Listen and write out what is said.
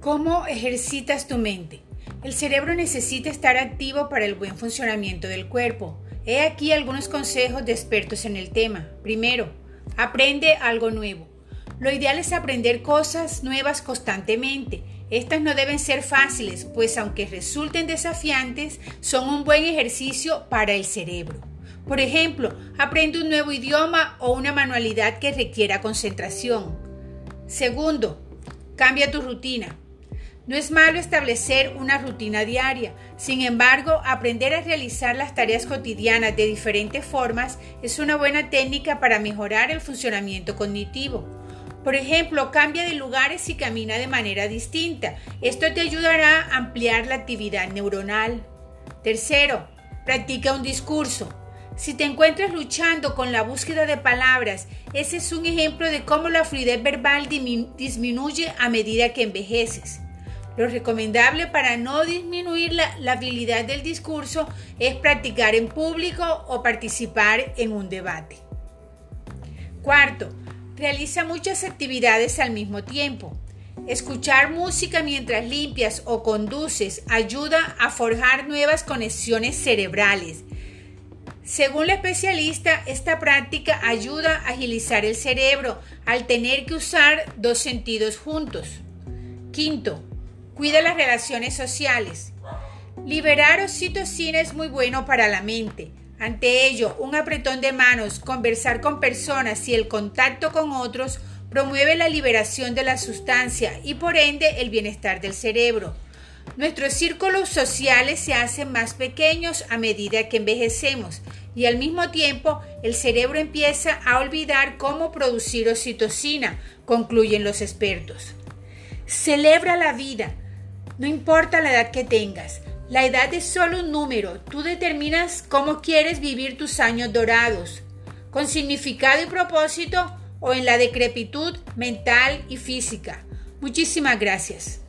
¿Cómo ejercitas tu mente? El cerebro necesita estar activo para el buen funcionamiento del cuerpo. He aquí algunos consejos de expertos en el tema. Primero, aprende algo nuevo. Lo ideal es aprender cosas nuevas constantemente. Estas no deben ser fáciles, pues aunque resulten desafiantes, son un buen ejercicio para el cerebro. Por ejemplo, aprende un nuevo idioma o una manualidad que requiera concentración. Segundo, cambia tu rutina. No es malo establecer una rutina diaria, sin embargo, aprender a realizar las tareas cotidianas de diferentes formas es una buena técnica para mejorar el funcionamiento cognitivo. Por ejemplo, cambia de lugares y camina de manera distinta. Esto te ayudará a ampliar la actividad neuronal. Tercero, practica un discurso. Si te encuentras luchando con la búsqueda de palabras, ese es un ejemplo de cómo la fluidez verbal disminuye a medida que envejeces. Lo recomendable para no disminuir la, habilidad del discurso es practicar en público o participar en un debate. Cuarto, realiza muchas actividades al mismo tiempo. Escuchar música mientras limpias o conduces ayuda a forjar nuevas conexiones cerebrales. Según la especialista, esta práctica ayuda a agilizar el cerebro al tener que usar dos sentidos juntos. Quinto, Cuida las relaciones sociales. Liberar oxitocina es muy bueno para la mente. Ante ello, un apretón de manos, conversar con personas y el contacto con otros promueve la liberación de la sustancia y por ende el bienestar del cerebro. Nuestros círculos sociales se hacen más pequeños a medida que envejecemos y al mismo tiempo el cerebro empieza a olvidar cómo producir oxitocina, concluyen los expertos. Celebra la vida. No importa la edad que tengas, la edad es solo un número. Tú determinas cómo quieres vivir tus años dorados, con significado y propósito o en la decrepitud mental y física. Muchísimas gracias.